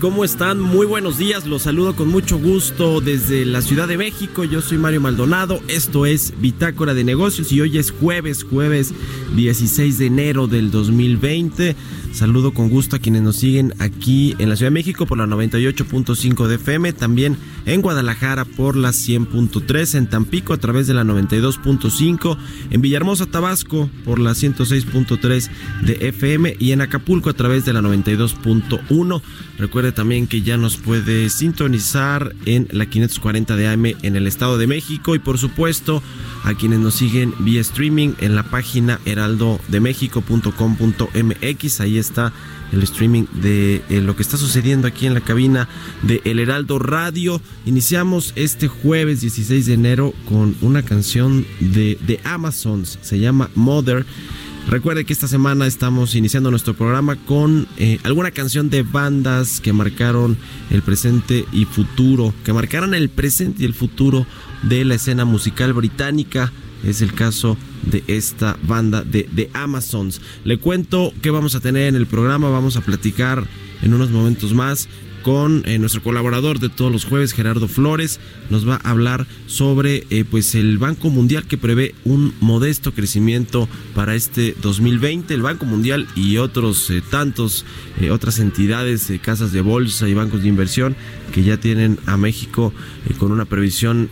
¿Cómo están? Muy buenos días, los saludo con mucho gusto desde la Ciudad de México. Yo soy Mario Maldonado, esto es Bitácora de Negocios y hoy es jueves, jueves 16 de enero del 2020. Saludo con gusto a quienes nos siguen aquí en la Ciudad de México por la 98.5 de FM, también en Guadalajara por la 100.3, en Tampico a través de la 92.5, en Villahermosa, Tabasco por la 106.3 de FM y en Acapulco a través de la 92.1. También que ya nos puede sintonizar en la 540 de AM en el Estado de México y por supuesto a quienes nos siguen vía streaming en la página heraldodemexico.com.mx. Ahí está el streaming de eh, lo que está sucediendo aquí en la cabina de El Heraldo Radio. Iniciamos este jueves 16 de enero con una canción de, de Amazons, se llama Mother. Recuerde que esta semana estamos iniciando nuestro programa con eh, alguna canción de bandas que marcaron el presente y futuro, que marcaron el presente y el futuro de la escena musical británica. Es el caso de esta banda de, de Amazons. Le cuento que vamos a tener en el programa, vamos a platicar en unos momentos más con eh, nuestro colaborador de todos los jueves, Gerardo Flores. Nos va a hablar sobre eh, pues el Banco Mundial que prevé un modesto crecimiento para este 2020. El Banco Mundial y otros eh, tantos, otras entidades, casas de bolsa y bancos de inversión que ya tienen a México con una previsión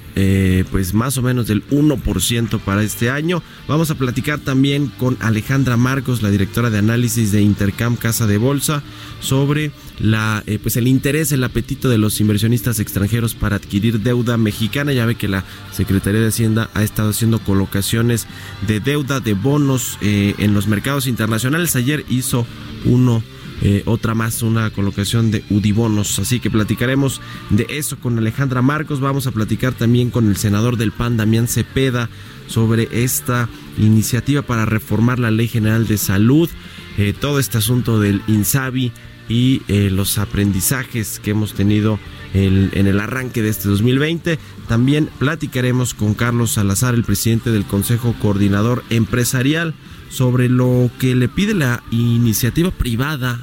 pues más o menos del 1% para este año. Vamos a platicar también con Alejandra Marcos, la directora de análisis de Intercam Casa de Bolsa, sobre la pues el interés, el apetito de los inversionistas extranjeros para adquirir deuda mexicana. Ya ve que la Secretaría de Hacienda ha estado haciendo colocaciones de deuda, de bonos eh, en los mercados internacionales. Ayer hizo uno eh, otra más, una colocación de Udibonos. Así que platicaremos de eso con Alejandra Marcos. Vamos a platicar también con el senador del PAN, Damián Cepeda, sobre esta iniciativa para reformar la Ley General de Salud. Eh, todo este asunto del INSABI y eh, los aprendizajes que hemos tenido en el arranque de este 2020. También platicaremos con Carlos Salazar, el presidente del Consejo Coordinador Empresarial, sobre lo que le pide la iniciativa privada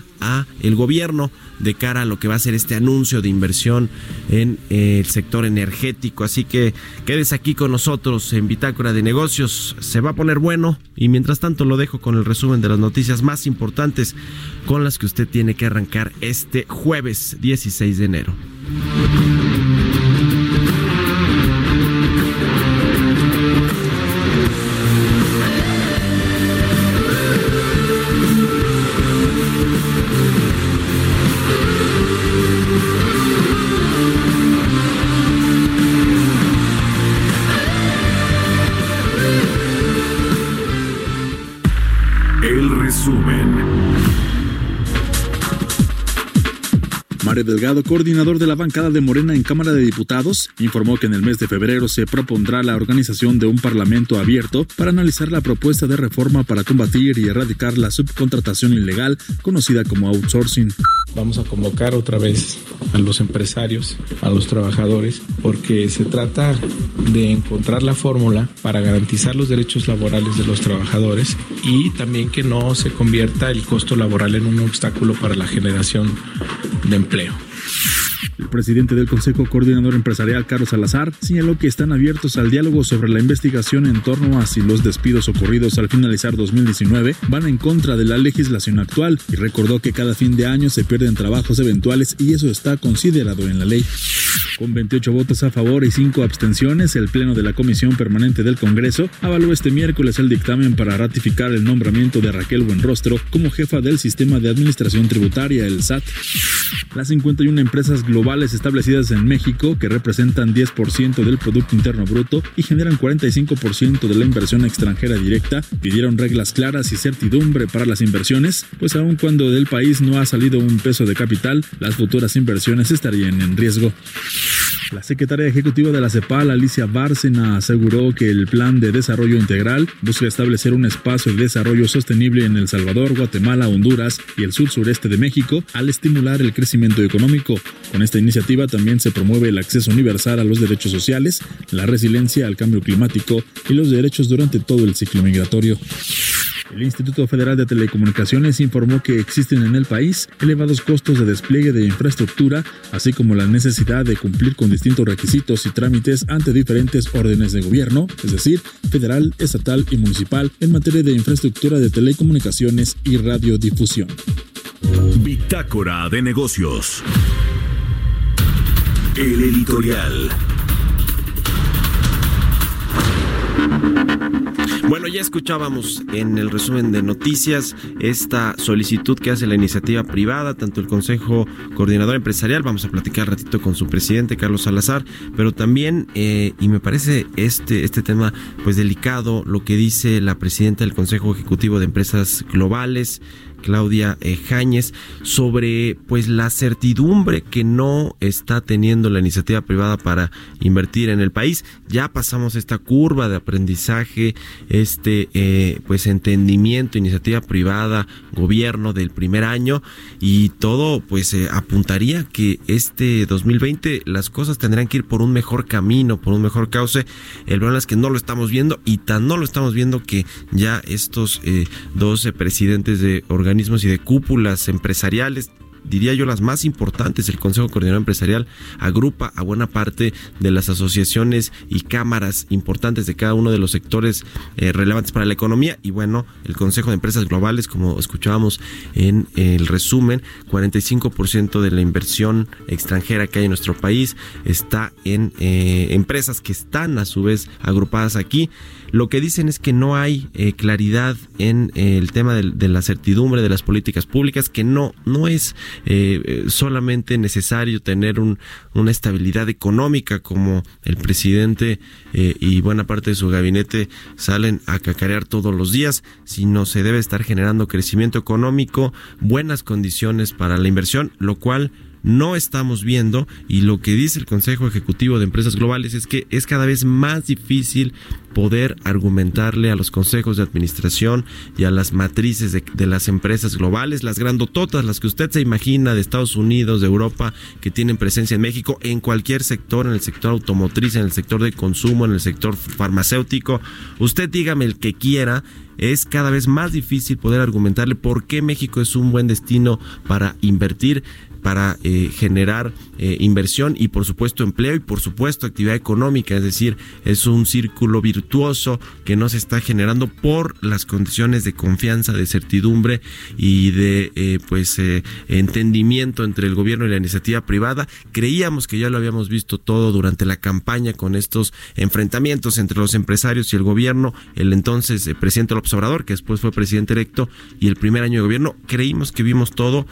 el gobierno de cara a lo que va a ser este anuncio de inversión en eh, el sector energético. Así que quedes aquí con nosotros en Bitácora de Negocios. Se va a poner bueno y mientras tanto lo dejo con el resumen de las noticias más importantes con las que usted tiene que arrancar este jueves 16 de enero. Mario Delgado, coordinador de la bancada de Morena en Cámara de Diputados, informó que en el mes de febrero se propondrá la organización de un parlamento abierto para analizar la propuesta de reforma para combatir y erradicar la subcontratación ilegal conocida como outsourcing. Vamos a convocar otra vez a los empresarios, a los trabajadores, porque se trata de encontrar la fórmula para garantizar los derechos laborales de los trabajadores y también que no se convierta el costo laboral en un obstáculo para la generación de empleo. Presidente del Consejo Coordinador Empresarial, Carlos Salazar, señaló que están abiertos al diálogo sobre la investigación en torno a si los despidos ocurridos al finalizar 2019 van en contra de la legislación actual y recordó que cada fin de año se pierden trabajos eventuales y eso está considerado en la ley. Con 28 votos a favor y 5 abstenciones, el Pleno de la Comisión Permanente del Congreso avaló este miércoles el dictamen para ratificar el nombramiento de Raquel Buenrostro como jefa del Sistema de Administración Tributaria, el SAT. Las 51 empresas globales establecidas en México, que representan 10% del Producto Interno Bruto y generan 45% de la inversión extranjera directa, pidieron reglas claras y certidumbre para las inversiones, pues aun cuando del país no ha salido un peso de capital, las futuras inversiones estarían en riesgo. La secretaria ejecutiva de la CEPAL, Alicia Bárcena, aseguró que el Plan de Desarrollo Integral busca establecer un espacio de desarrollo sostenible en El Salvador, Guatemala, Honduras y el sur sureste de México al estimular el crecimiento económico. Con esta iniciativa también se promueve el acceso universal a los derechos sociales, la resiliencia al cambio climático y los derechos durante todo el ciclo migratorio. El Instituto Federal de Telecomunicaciones informó que existen en el país elevados costos de despliegue de infraestructura, así como la necesidad de cumplir con distintos requisitos y trámites ante diferentes órdenes de gobierno, es decir, federal, estatal y municipal, en materia de infraestructura de telecomunicaciones y radiodifusión. Bitácora de negocios. El editorial. Bueno, ya escuchábamos en el resumen de noticias esta solicitud que hace la iniciativa privada, tanto el Consejo Coordinador Empresarial, vamos a platicar ratito con su presidente, Carlos Salazar, pero también, eh, y me parece este, este tema pues delicado, lo que dice la presidenta del Consejo Ejecutivo de Empresas Globales, Claudia eh, Jáñez sobre pues la certidumbre que no está teniendo la iniciativa privada para invertir en el país. Ya pasamos esta curva de aprendizaje, este eh, pues entendimiento, iniciativa privada, gobierno del primer año y todo pues eh, apuntaría que este 2020 las cosas tendrán que ir por un mejor camino, por un mejor cauce. El problema es que no lo estamos viendo y tan no lo estamos viendo que ya estos 12 presidentes de organizaciones organismos y de cúpulas empresariales diría yo, las más importantes. El Consejo Coordinador Empresarial agrupa a buena parte de las asociaciones y cámaras importantes de cada uno de los sectores eh, relevantes para la economía. Y bueno, el Consejo de Empresas Globales, como escuchábamos en el resumen, 45% de la inversión extranjera que hay en nuestro país está en eh, empresas que están a su vez agrupadas aquí. Lo que dicen es que no hay eh, claridad en el tema de, la certidumbre de las políticas públicas, que no, no es eh, eh, solamente necesario tener una estabilidad económica como el presidente eh, y buena parte de su gabinete salen a cacarear todos los días, sino se debe estar generando crecimiento económico, buenas condiciones para la inversión, lo cual no estamos viendo y lo que dice el Consejo Ejecutivo de Empresas Globales es que es cada vez más difícil poder argumentarle a los consejos de administración y a las matrices de, las empresas globales, las grandototas, las que usted se imagina de Estados Unidos, de Europa, que tienen presencia en México, en cualquier sector, en el sector automotriz, en el sector de consumo, en el sector farmacéutico. Usted dígame el que quiera, es cada vez más difícil poder argumentarle por qué México es un buen destino para invertir para eh, generar eh, inversión y por supuesto empleo y por supuesto actividad económica, es decir, es un círculo virtuoso que no se está generando por las condiciones de confianza, de certidumbre y de eh, pues entendimiento entre el gobierno y la iniciativa privada. Creíamos que ya lo habíamos visto todo durante la campaña con estos enfrentamientos entre los empresarios y el gobierno, el entonces presidente López Obrador, que después fue presidente electo, y el primer año de gobierno, creímos que vimos todo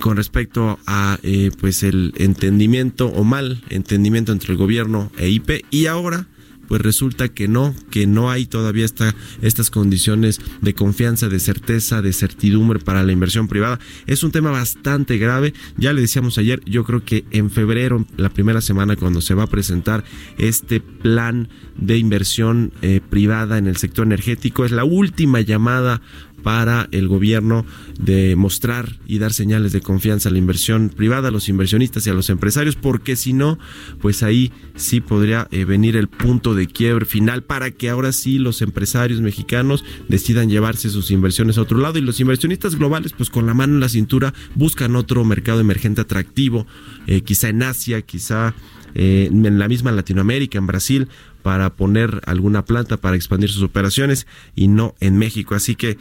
con respecto a eh, pues el entendimiento o mal entendimiento entre el gobierno e IP y ahora pues resulta que no, que no hay todavía esta, estas condiciones de confianza, de certeza, de certidumbre para la inversión privada. Es un tema bastante grave. Ya le decíamos ayer, yo creo que en febrero, la primera semana, cuando se va a presentar este plan de inversión eh, privada en el sector energético, es la última llamada para el gobierno de mostrar y dar señales de confianza a la inversión privada, a los inversionistas y a los empresarios, porque si no, pues ahí sí podría eh, venir el punto de quiebre final para que ahora sí los empresarios mexicanos decidan llevarse sus inversiones a otro lado y los inversionistas globales pues con la mano en la cintura buscan otro mercado emergente atractivo, eh, quizá en Asia, quizá eh, en la misma Latinoamérica, en Brasil, para poner alguna planta para expandir sus operaciones y no en México. Así que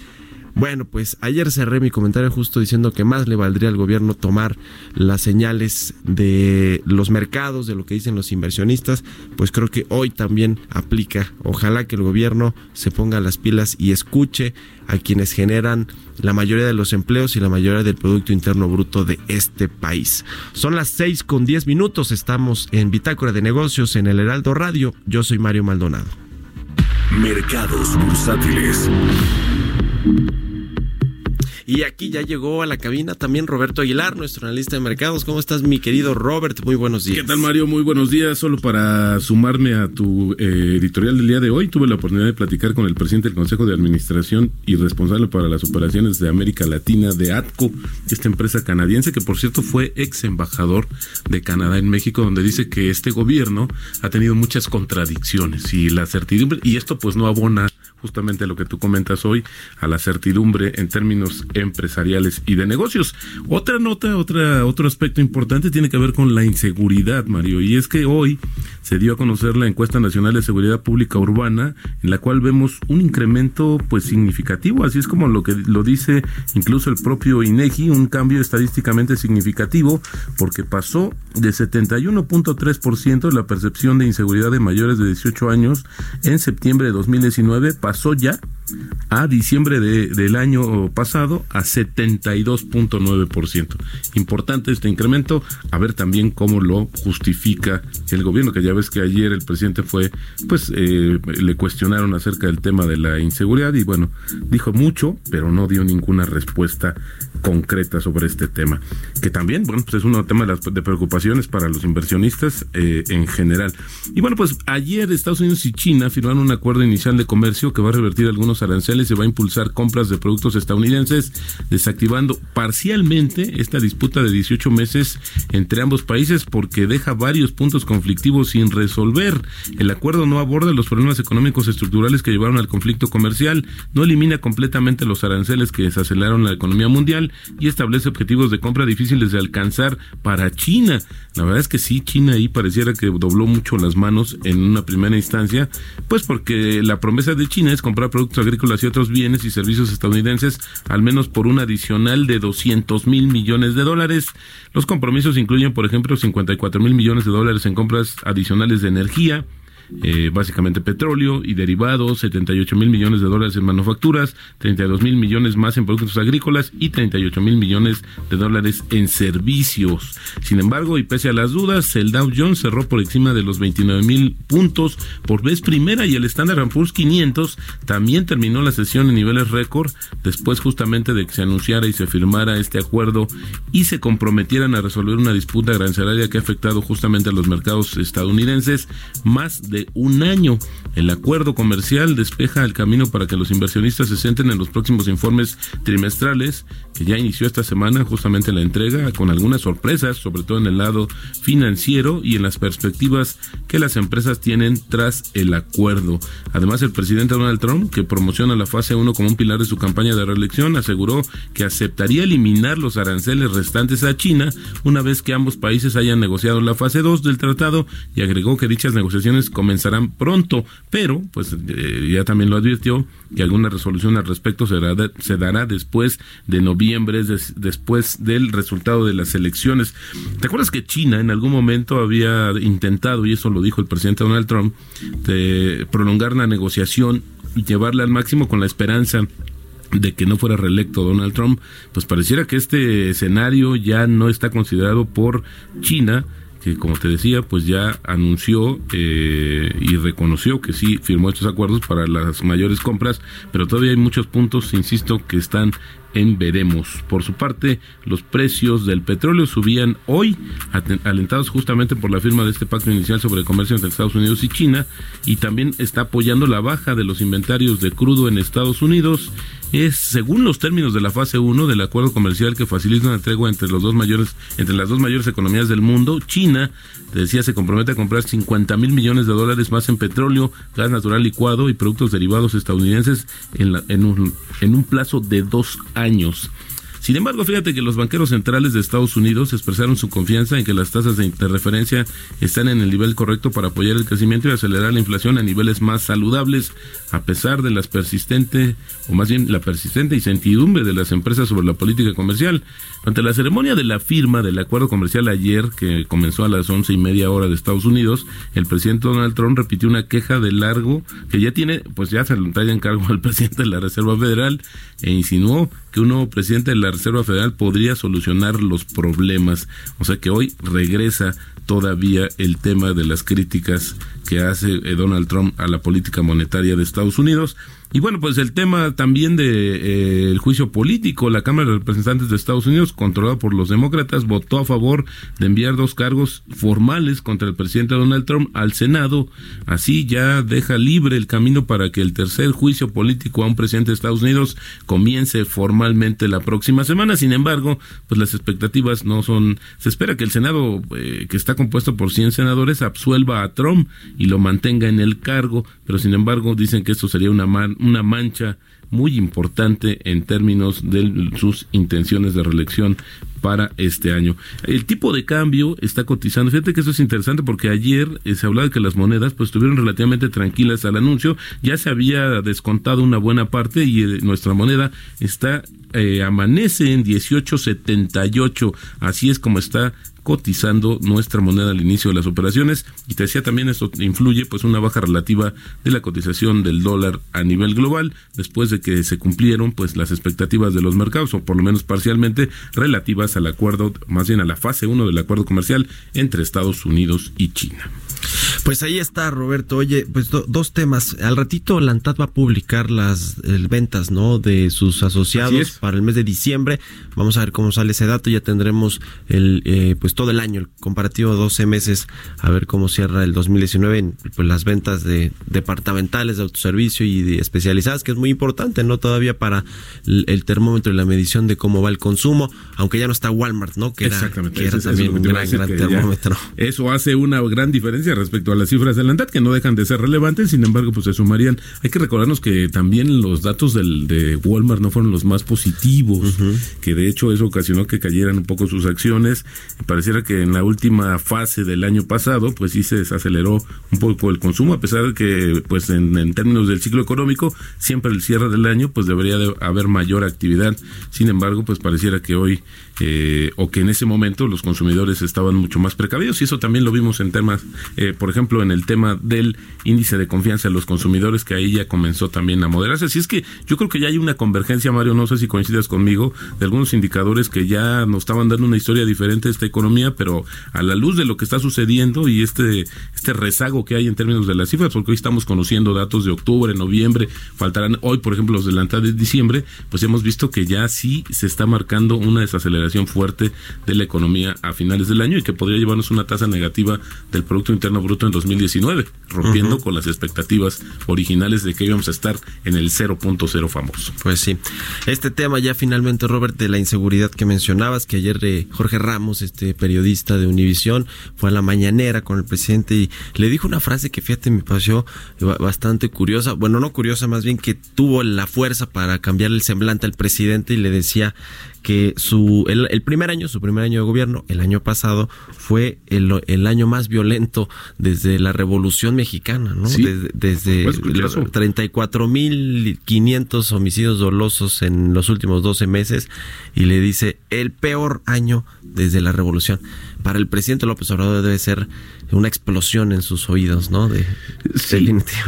bueno, pues ayer cerré mi comentario justo diciendo que más le valdría al gobierno tomar las señales de los mercados, de lo que dicen los inversionistas, pues creo que hoy también aplica. Ojalá que el gobierno se ponga las pilas y escuche a quienes generan la mayoría de los empleos y la mayoría del Producto Interno Bruto de este país. Son las seis con diez minutos, estamos en Bitácora de Negocios en el Heraldo Radio. Yo soy Mario Maldonado. Mercados bursátiles. Thank you. Y aquí ya llegó a la cabina también Roberto Aguilar, nuestro analista de mercados. ¿Cómo estás, mi querido Robert? Muy buenos días. ¿Qué tal, Mario? Muy buenos días. Solo para sumarme a tu eh, editorial del día de hoy, tuve la oportunidad de platicar con el presidente del Consejo de Administración y responsable para las operaciones de América Latina de ATCO, esta empresa canadiense que, por cierto, fue ex embajador de Canadá en México, donde dice que este gobierno ha tenido muchas contradicciones y la certidumbre, y esto pues no abona justamente lo que tú comentas hoy, a la certidumbre en términos empresariales y de negocios. Otra nota, otra, otro aspecto importante tiene que ver con la inseguridad, Mario, y es que hoy se dio a conocer la encuesta nacional de seguridad pública urbana, en la cual vemos un incremento pues significativo, así es como lo que lo dice incluso el propio INEGI, un cambio estadísticamente significativo, porque pasó de 71.3% la percepción de inseguridad de mayores de 18 años en septiembre de 2019 pasó ya a diciembre de, del año pasado a 72.9%. Importante este incremento, a ver también cómo lo justifica el gobierno, que ya ves que ayer el presidente fue, pues eh, le cuestionaron acerca del tema de la inseguridad y bueno, dijo mucho, pero no dio ninguna respuesta concreta sobre este tema, que también, bueno, pues es un tema de, las, de preocupaciones para los inversionistas eh, en general. Y bueno, pues ayer Estados Unidos y China firmaron un acuerdo inicial de comercio que va a revertir algunos aranceles y va a impulsar compras de productos estadounidenses, desactivando parcialmente esta disputa de 18 meses entre ambos países porque deja varios puntos conflictivos sin resolver. El acuerdo no aborda los problemas económicos estructurales que llevaron al conflicto comercial, no elimina completamente los aranceles que desaceleraron la economía mundial y establece objetivos de compra difíciles de alcanzar para China. La verdad es que sí, China ahí pareciera que dobló mucho las manos en una primera instancia, pues porque la promesa de China es comprar productos agrícolas y otros bienes y servicios estadounidenses al menos por un adicional de 200 mil millones de dólares. Los compromisos incluyen, por ejemplo, 54 mil millones de dólares en compras adicionales de energía, eh, básicamente petróleo y derivados, 78 mil millones de dólares en manufacturas, 32 mil millones más en productos agrícolas y 38 mil millones de dólares en servicios. Sin embargo, y pese a las dudas, el Dow Jones cerró por encima de los 29 mil puntos por vez primera y el Standard Poor's 500 también terminó la sesión en niveles récord después justamente de que se anunciara y se firmara este acuerdo y se comprometieran a resolver una disputa arancelaria que ha afectado justamente a los mercados estadounidenses más de un año. El acuerdo comercial despeja el camino para que los inversionistas se centren en los próximos informes trimestrales, que ya inició esta semana justamente la entrega, con algunas sorpresas, sobre todo en el lado financiero y en las perspectivas que las empresas tienen tras el acuerdo. Además, el presidente Donald Trump, que promociona la fase 1 como un pilar de su campaña de reelección, aseguró que aceptaría eliminar los aranceles restantes a China una vez que ambos países hayan negociado la fase 2 del tratado y agregó que dichas negociaciones comenzarán pronto, pero pues eh, ya también lo advirtió que alguna resolución al respecto se dará, se dará después de noviembre, después del resultado de las elecciones. ¿Te acuerdas que China en algún momento había intentado, y eso lo dijo el presidente Donald Trump, de prolongar la negociación y llevarla al máximo con la esperanza de que no fuera reelecto Donald Trump, pues pareciera que este escenario ya no está considerado por China que como te decía, pues ya anunció eh, y reconoció que sí firmó estos acuerdos para las mayores compras, pero todavía hay muchos puntos, insisto, que están en veremos. Por su parte, los precios del petróleo subían hoy, alentados justamente por la firma de este pacto inicial sobre el comercio entre Estados Unidos y China, y también está apoyando la baja de los inventarios de crudo en Estados Unidos es según los términos de la fase 1 del acuerdo comercial que facilita una tregua entre los dos mayores entre las dos mayores economías del mundo, China, decía, se compromete a comprar 50 mil millones de dólares más en petróleo, gas natural licuado y productos derivados estadounidenses en, en, un, en un plazo de dos años. Sin embargo, fíjate que los banqueros centrales de Estados Unidos expresaron su confianza en que las tasas de referencia están en el nivel correcto para apoyar el crecimiento y acelerar la inflación a niveles más saludables, a pesar de las persistente, o más bien la persistente incertidumbre de las empresas sobre la política comercial. Ante la ceremonia de la firma del acuerdo comercial ayer, que comenzó a las once y media hora de Estados Unidos, el presidente Donald Trump repitió una queja de largo que ya tiene, pues ya se lo trae en cargo al presidente de la Reserva Federal e insinuó que un nuevo presidente de la Reserva Federal podría solucionar los problemas. O sea que hoy regresa todavía el tema de las críticas que hace eh, Donald Trump a la política monetaria de Estados Unidos. Y bueno, pues el tema también de eh, el juicio político, la Cámara de Representantes de Estados Unidos, controlada por los demócratas, votó a favor de enviar dos cargos formales contra el presidente Donald Trump al Senado. Así ya deja libre el camino para que el tercer juicio político a un presidente de Estados Unidos comience formalmente la próxima semana. Sin embargo, pues las expectativas no son. Se espera que el Senado, eh, que está compuesto por 100 senadores, absuelva a Trump y lo mantenga en el cargo, pero sin embargo dicen que esto sería una man una mancha muy importante en términos de sus intenciones de reelección para este año. El tipo de cambio está cotizando. Fíjate que eso es interesante porque ayer eh, se hablaba de que las monedas pues estuvieron relativamente tranquilas al anuncio. Ya se había descontado una buena parte y eh, nuestra moneda está eh, amanece en 18.78. Así es como está cotizando nuestra moneda al inicio de las operaciones y te decía también esto influye pues una baja relativa de la cotización del dólar a nivel global después de que se cumplieron pues las expectativas de los mercados o por lo menos parcialmente relativas al acuerdo más bien a la fase 1 del acuerdo comercial entre Estados Unidos y China. Pues ahí está, Roberto. Oye, pues dos temas. Al ratito la va a publicar las ventas, ¿no? De sus asociados para el mes de diciembre. Vamos a ver cómo sale ese dato. Ya tendremos el, eh, pues todo el año, el comparativo de 12 meses, a ver cómo cierra el 2019 pues las ventas de departamentales, de autoservicio y de especializadas, que es muy importante, ¿no? Todavía para el, termómetro y la medición de cómo va el consumo, aunque ya no está Walmart, ¿no? Que Exactamente. Que era también un gran, termómetro. Eso hace una gran diferencia respecto a las cifras de la ANTAD, que no dejan de ser relevantes, sin embargo, pues se sumarían. Hay que recordarnos que también los datos del, de Walmart no fueron los más positivos, que de hecho eso ocasionó que cayeran un poco sus acciones. Pareciera que en la última fase del año pasado, pues sí se desaceleró un poco el consumo, a pesar de que, pues en, en términos del ciclo económico, siempre el cierre del año, pues debería de haber mayor actividad. Sin embargo, pues pareciera que hoy eh, o que en ese momento los consumidores estaban mucho más precavidos y eso también lo vimos en temas, eh, por ejemplo, en el tema del índice de confianza de los consumidores que ahí ya comenzó también a moderarse. Así es que yo creo que ya hay una convergencia, Mario, no sé si coincidas conmigo, de algunos indicadores que ya nos estaban dando una historia diferente de esta economía, pero a la luz de lo que está sucediendo y este, este rezago que hay en términos de las cifras, porque hoy estamos conociendo datos de octubre, noviembre, faltarán hoy, por ejemplo, los de la de diciembre, pues hemos visto que ya sí se está marcando una desaceleración fuerte de la economía a finales del año y que podría llevarnos una tasa negativa del Producto Interno Bruto en 2019, rompiendo con las expectativas originales de que íbamos a estar en el 0.0 famoso. Pues sí. Este tema ya finalmente, Robert, de la inseguridad que mencionabas, que ayer eh, Jorge Ramos, este periodista de Univisión, fue a la mañanera con el presidente y le dijo una frase que fíjate me pareció bastante curiosa, bueno, no curiosa, más bien que tuvo la fuerza para cambiar el semblante al presidente y le decía que su el, primer año, su primer año de gobierno, el año pasado, fue el, el año más violento desde la Revolución Mexicana, ¿no? desde, desde 34.500 homicidios dolosos en los últimos 12 meses y le dice el peor año desde la Revolución. Para el presidente López Obrador debe ser una explosión en sus oídos, ¿no? De,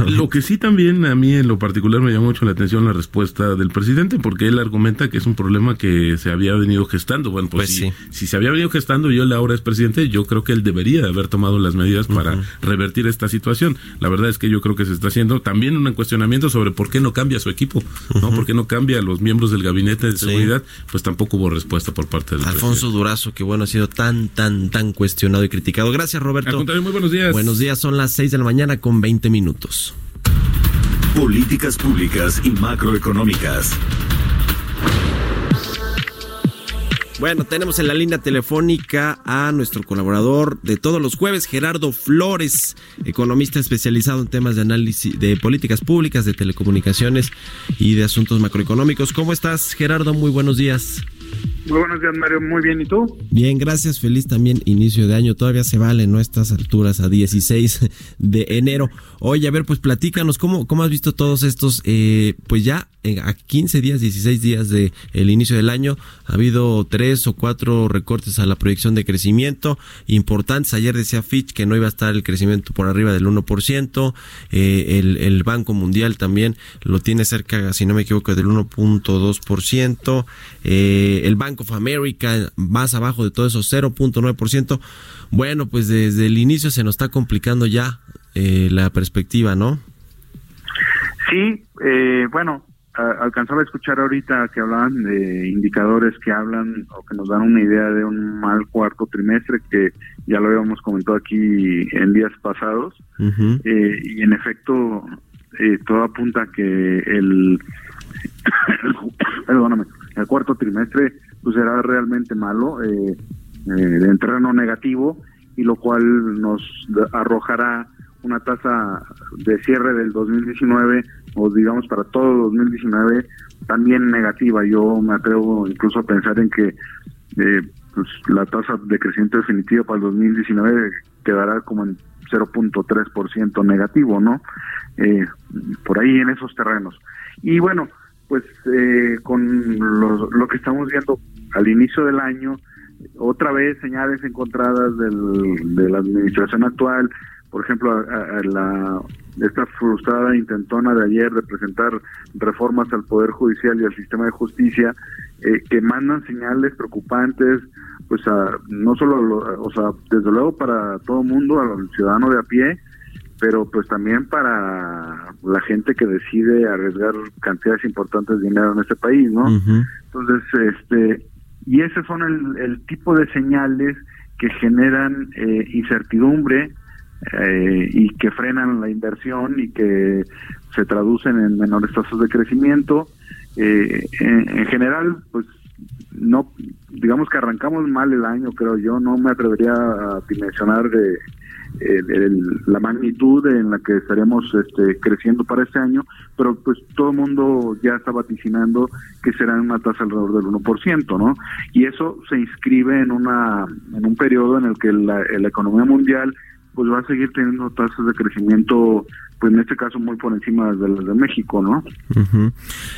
lo que sí también a mí en lo particular me llama mucho la atención la respuesta del presidente, porque él argumenta que es un problema que se había venido gestando. Bueno, pues, pues si, se había venido gestando y él ahora es presidente, yo creo que él debería haber tomado las medidas para revertir esta situación. La verdad es que yo creo que se está haciendo también un cuestionamiento sobre por qué no cambia su equipo, ¿no? ¿Por qué no cambia a los miembros del gabinete de seguridad? Pues tampoco hubo respuesta por parte del Alfonso Durazo, que bueno, ha sido tan, tan, tan, cuestionado y criticado. Gracias, Roberto. Contaré, muy buenos días. Buenos días, son las 6 de la mañana con 20 minutos. Políticas públicas y macroeconómicas. Bueno, tenemos en la línea telefónica a nuestro colaborador de todos los jueves, Gerardo Flores, economista especializado en temas de análisis de políticas públicas, de telecomunicaciones y de asuntos macroeconómicos. ¿Cómo estás, Gerardo? Muy buenos días. Muy buenos días, Mario. Muy bien, ¿y tú? Bien, gracias. Feliz también inicio de año. Todavía se vale, ¿no? Estas alturas a 16 de enero. Oye, a ver, pues platícanos, ¿cómo, cómo has visto todos estos, eh, pues ya eh, a 15 días, 16 días de inicio del año? Ha habido tres o cuatro recortes a la proyección de crecimiento importantes. Ayer decía Fitch que no iba a estar el crecimiento por arriba del 1%. Eh, el, el Banco Mundial también lo tiene cerca, si no me equivoco, del 1.2%. Eh, el Bank of America más abajo de todo eso, 0.9%. Bueno, pues desde el inicio se nos está complicando ya eh, la perspectiva, ¿no? Sí, eh, bueno, alcanzaba a escuchar ahorita que hablaban de indicadores que hablan o que nos dan una idea de un mal cuarto trimestre, que ya lo habíamos comentado aquí en días pasados, eh, y en efecto eh, todo apunta que el, perdóname, el cuarto trimestre pues será realmente malo, eh, eh, en terreno negativo, y lo cual nos arrojará una tasa de cierre del 2019 o digamos para todo 2019 también negativa. Yo me atrevo incluso a pensar en que eh, pues, la tasa de crecimiento definitiva para el 2019 quedará como en 0.3% negativo, ¿no? Eh, por ahí en esos terrenos. Y bueno, pues eh, con lo, lo que estamos viendo al inicio del año, otra vez señales encontradas del, de la administración actual, por ejemplo, a, la esta frustrada intentona de ayer de presentar reformas al Poder Judicial y al sistema de justicia eh, que mandan señales preocupantes, pues a, no solo, o sea, desde luego para todo mundo, al ciudadano de a pie, pero pues también para la gente que decide arriesgar cantidades importantes de dinero en este país, ¿no? Entonces, este, y esos son el, el tipo de señales que generan eh, incertidumbre, eh, y que frenan la inversión y que se traducen en menores tasas de crecimiento. Eh, en, general, pues no, digamos que arrancamos mal el año, creo yo, no me atrevería a dimensionar de, eh, la magnitud en la que estaremos este, creciendo para este año, pero pues todo el mundo ya está vaticinando que será una tasa alrededor del 1%, ¿no? Y eso se inscribe en una en un periodo en el que la, la economía mundial pues va a seguir teniendo tasas de crecimiento, pues en este caso muy por encima de las de México, ¿no?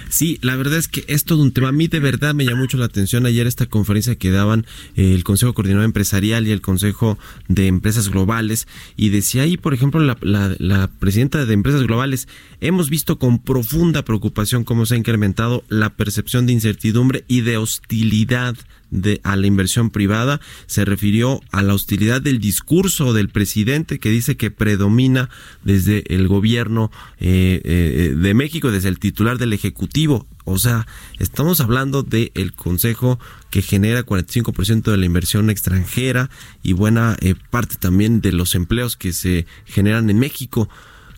Sí, la verdad es que es todo un tema. A mí de verdad me llamó mucho la atención ayer esta conferencia que daban eh, el Consejo Coordinador Empresarial y el Consejo de Empresas Globales y decía ahí, por ejemplo, la, la, la presidenta de Empresas Globales, hemos visto con profunda preocupación cómo se ha incrementado la percepción de incertidumbre y de hostilidad de, a la inversión privada, se refirió a la hostilidad del discurso del presidente que dice que predomina desde el gobierno eh, eh, de México, desde el titular del Ejecutivo. O sea, estamos hablando del el Consejo que genera 45% de la inversión extranjera y buena eh, parte también de los empleos que se generan en México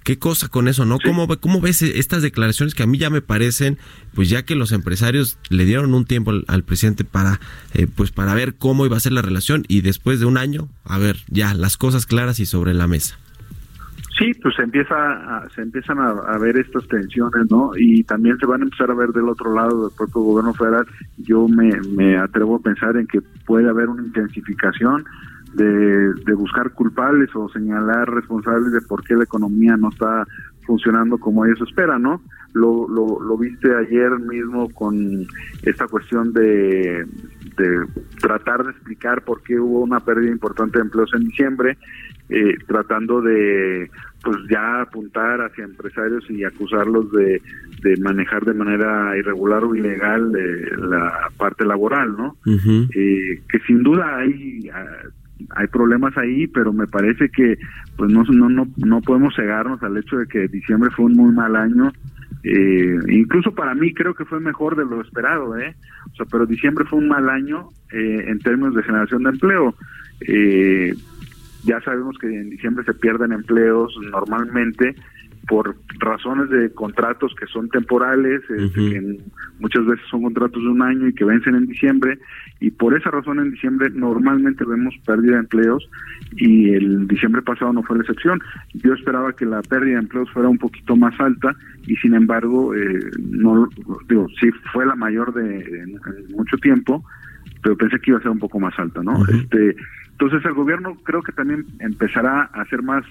qué cosa con eso, ¿no? ¿Cómo, ¿Cómo ves estas declaraciones que a mí ya me parecen, pues ya que los empresarios le dieron un tiempo al, presidente para, eh, pues para ver cómo iba a ser la relación y después de un año, a ver, ya las cosas claras y sobre la mesa. Sí, pues se empieza a, se empiezan a, ver estas tensiones, ¿no? Y también se van a empezar a ver del otro lado del propio gobierno federal. Yo me, me atrevo a pensar en que puede haber una intensificación de, buscar culpables o señalar responsables de por qué la economía no está funcionando como ellos esperan, ¿no? Lo, lo, lo viste ayer mismo con esta cuestión de, de tratar de explicar por qué hubo una pérdida importante de empleos en diciembre, eh, tratando de pues ya apuntar hacia empresarios y acusarlos de, de manejar de manera irregular o ilegal eh, la parte laboral, ¿no? eh, que sin duda hay ah, hay problemas ahí, pero me parece que pues no, no, no, no podemos cegarnos al hecho de que diciembre fue un muy mal año. Eh, incluso para mí creo que fue mejor de lo esperado, ¿eh? O sea, pero diciembre fue un mal año eh, en términos de generación de empleo. Eh, ya sabemos que en diciembre se pierden empleos normalmente por razones de contratos que son temporales, este, que muchas veces son contratos de un año y que vencen en diciembre, y por esa razón en diciembre normalmente vemos pérdida de empleos y el diciembre pasado no fue la excepción. Yo esperaba que la pérdida de empleos fuera un poquito más alta y sin embargo, eh, no digo, sí fue la mayor de en, mucho tiempo, pero pensé que iba a ser un poco más alta, ¿no? Este, entonces el gobierno creo que también empezará a ser más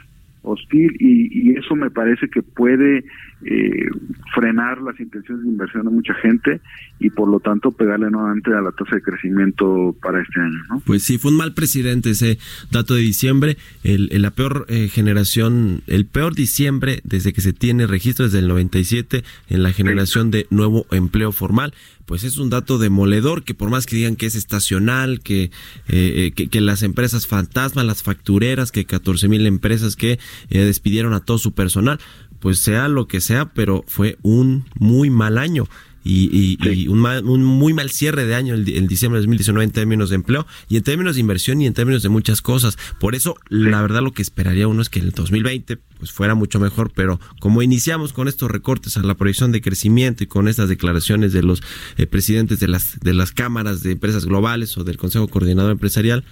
hostil y, y eso me parece que puede eh, frenar las intenciones de inversión de mucha gente y por lo tanto pegarle nuevamente a la tasa de crecimiento para este año. ¿no? Pues sí, fue un mal presidente ese dato de diciembre, el, la peor eh, generación, el peor diciembre desde que se tiene registro desde el 97 en la generación de nuevo empleo formal pues es un dato demoledor que por más que digan que es estacional, que, eh, que, que, las empresas fantasmas, las factureras, que 14 mil empresas que despidieron a todo su personal, pues sea lo que sea, pero fue un muy mal año. Y, un, un, muy mal cierre de año en diciembre de 2019 en términos de empleo y en términos de inversión y en términos de muchas cosas. Por eso, la verdad, lo que esperaría uno es que el 2020 pues fuera mucho mejor, pero como iniciamos con estos recortes a la proyección de crecimiento y con estas declaraciones de los eh, presidentes de las, de las cámaras de empresas globales o del Consejo Coordinador Empresarial,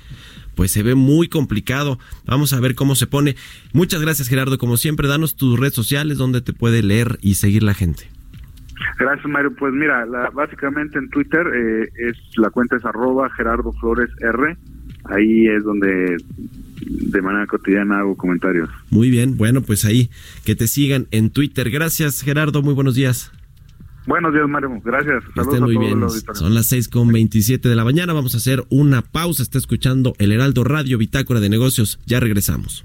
pues se ve muy complicado. Vamos a ver cómo se pone. Muchas gracias Gerardo, como siempre, danos tus redes sociales donde te puede leer y seguir la gente. Gracias Mario, pues mira, básicamente en Twitter eh, es la cuenta es arroba Gerardo Flores R, ahí es donde de manera cotidiana hago comentarios. Muy bien, bueno pues ahí que te sigan en Twitter. Gracias Gerardo, muy buenos días. Buenos días, Mario. Gracias. Saludos Estén muy bien. Son las seis con veintisiete de la mañana. Vamos a hacer una pausa. Está escuchando el Heraldo Radio Bitácora de Negocios. Ya regresamos.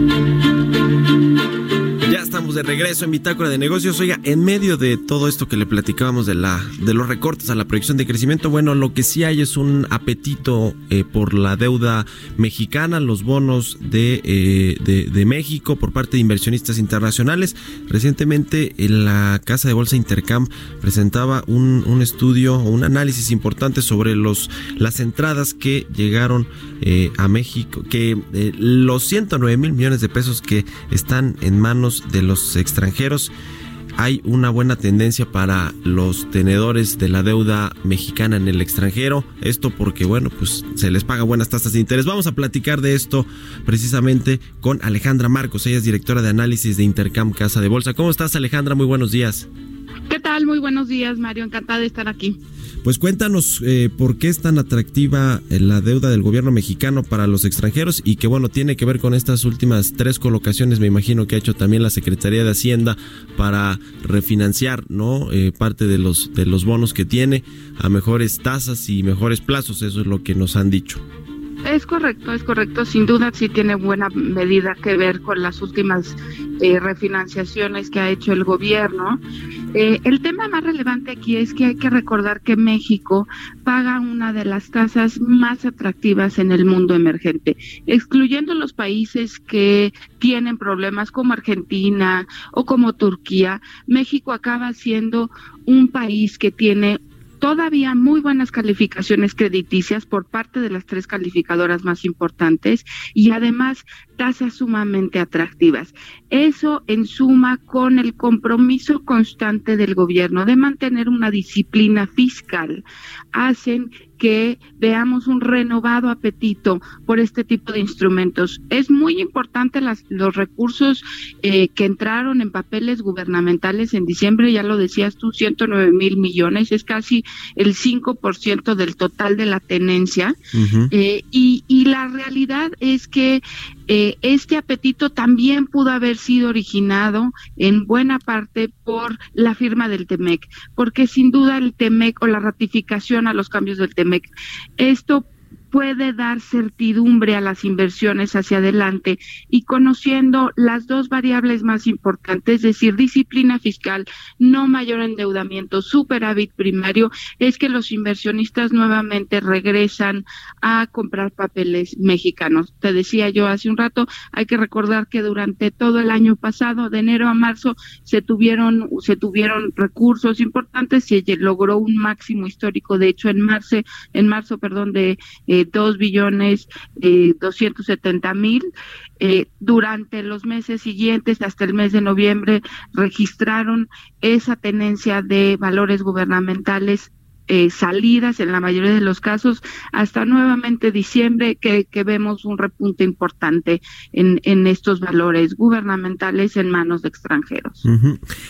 Estamos de regreso en Bitácora de Negocios. Oiga, en medio de todo esto que le platicábamos de la de los recortes a la proyección de crecimiento, bueno, lo que sí hay es un apetito eh, por la deuda mexicana, los bonos de, eh, de, México por parte de inversionistas internacionales. Recientemente en la Casa de Bolsa Intercam presentaba un, un estudio o un análisis importante sobre los las entradas que llegaron eh, a México, que los 109 mil millones de pesos que están en manos de los extranjeros, hay una buena tendencia para los tenedores de la deuda mexicana en el extranjero. Esto porque, bueno, pues se les paga buenas tasas de interés. Vamos a platicar de esto precisamente con Alejandra Marcos. Ella es directora de análisis de Intercam Casa de Bolsa. ¿Cómo estás, Alejandra? Muy buenos días. ¿Qué tal? Muy buenos días, Mario. Encantada de estar aquí. Pues cuéntanos eh, por qué es tan atractiva eh, la deuda del gobierno mexicano para los extranjeros y que bueno, tiene que ver con estas últimas tres colocaciones, me imagino que ha hecho también la Secretaría de Hacienda para refinanciar, ¿no? Eh, parte de los, de los bonos que tiene a mejores tasas y mejores plazos, eso es lo que nos han dicho. Es correcto, es correcto. Sin duda sí tiene buena medida que ver con las últimas refinanciaciones que ha hecho el gobierno. Eh, el tema más relevante aquí es que hay que recordar que México paga una de las tasas más atractivas en el mundo emergente, excluyendo los países que tienen problemas como Argentina o como Turquía. México acaba siendo un país que tiene todavía muy buenas calificaciones crediticias por parte de las tres calificadoras más importantes y además tasas sumamente atractivas. Eso en suma con el compromiso constante del gobierno de mantener una disciplina fiscal hacen que veamos un renovado apetito por este tipo de instrumentos. Es muy importante las, los recursos eh, que entraron en papeles gubernamentales en diciembre, ya lo decías tú, 109 mil millones, es casi el 5% del total de la tenencia. Eh, y, y la realidad es que eh, este apetito también pudo haber sido originado en buena parte por la firma del TEMEC, porque sin duda el TEMEC o la ratificación a los cambios del TEMEC, esto puede dar certidumbre a las inversiones hacia adelante y conociendo las dos variables más importantes, es decir, disciplina fiscal, no mayor endeudamiento, superávit primario, es que los inversionistas nuevamente regresan a comprar papeles mexicanos. Te decía yo hace un rato, hay que recordar que durante todo el año pasado, de enero a marzo, se tuvieron, se tuvieron recursos importantes, se logró un máximo histórico, de hecho en marzo, en marzo, perdón, de eh, dos billones eh, doscientos setenta mil. Eh, durante los meses siguientes, hasta el mes de noviembre, registraron esa tenencia de valores gubernamentales eh, salidas en la mayoría de los casos hasta nuevamente diciembre que, vemos un repunte importante en, estos valores gubernamentales en manos de extranjeros.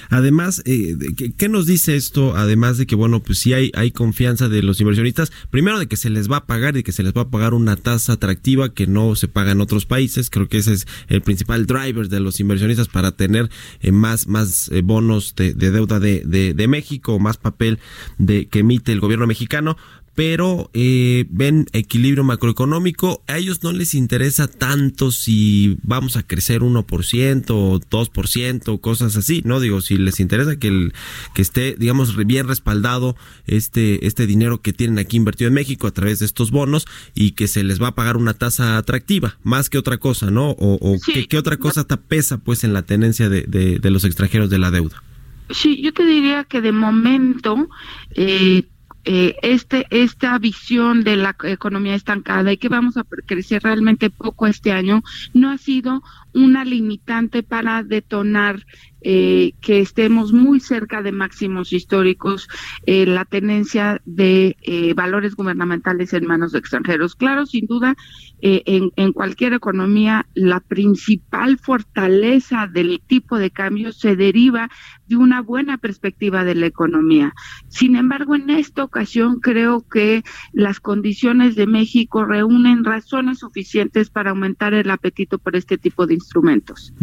Además, eh, ¿qué, nos dice esto? Además de que, bueno, pues sí hay, confianza de los inversionistas, primero de que se les va a pagar y que se les va a pagar una tasa atractiva que no se paga en otros países, creo que ese es el principal driver de los inversionistas para tener eh, más, más bonos de, deuda de, de, de México, más papel de que emite el gobierno mexicano, pero eh, ven equilibrio macroeconómico. A ellos no les interesa tanto si vamos a crecer 1% o 2%, cosas así, ¿no? Digo, si les interesa que, el, que esté, digamos, bien respaldado este, este dinero que tienen aquí invertido en México a través de estos bonos y que se les va a pagar una tasa atractiva, más que otra cosa, ¿no? O, o ¿qué, otra cosa pesa pues en la tenencia de, de, de los extranjeros de la deuda. Sí, yo te diría que de momento eh, eh, este, esta visión de la economía estancada y que vamos a crecer realmente poco este año no ha sido una limitante para detonar eh, que estemos muy cerca de máximos históricos, eh, la tenencia de eh, valores gubernamentales en manos de extranjeros. Claro, sin duda, en, en, cualquier economía, la principal fortaleza del tipo de cambio se deriva de una buena perspectiva de la economía. Sin embargo, en esta ocasión creo que las condiciones de México reúnen razones suficientes para aumentar el apetito por este tipo de instrumentos.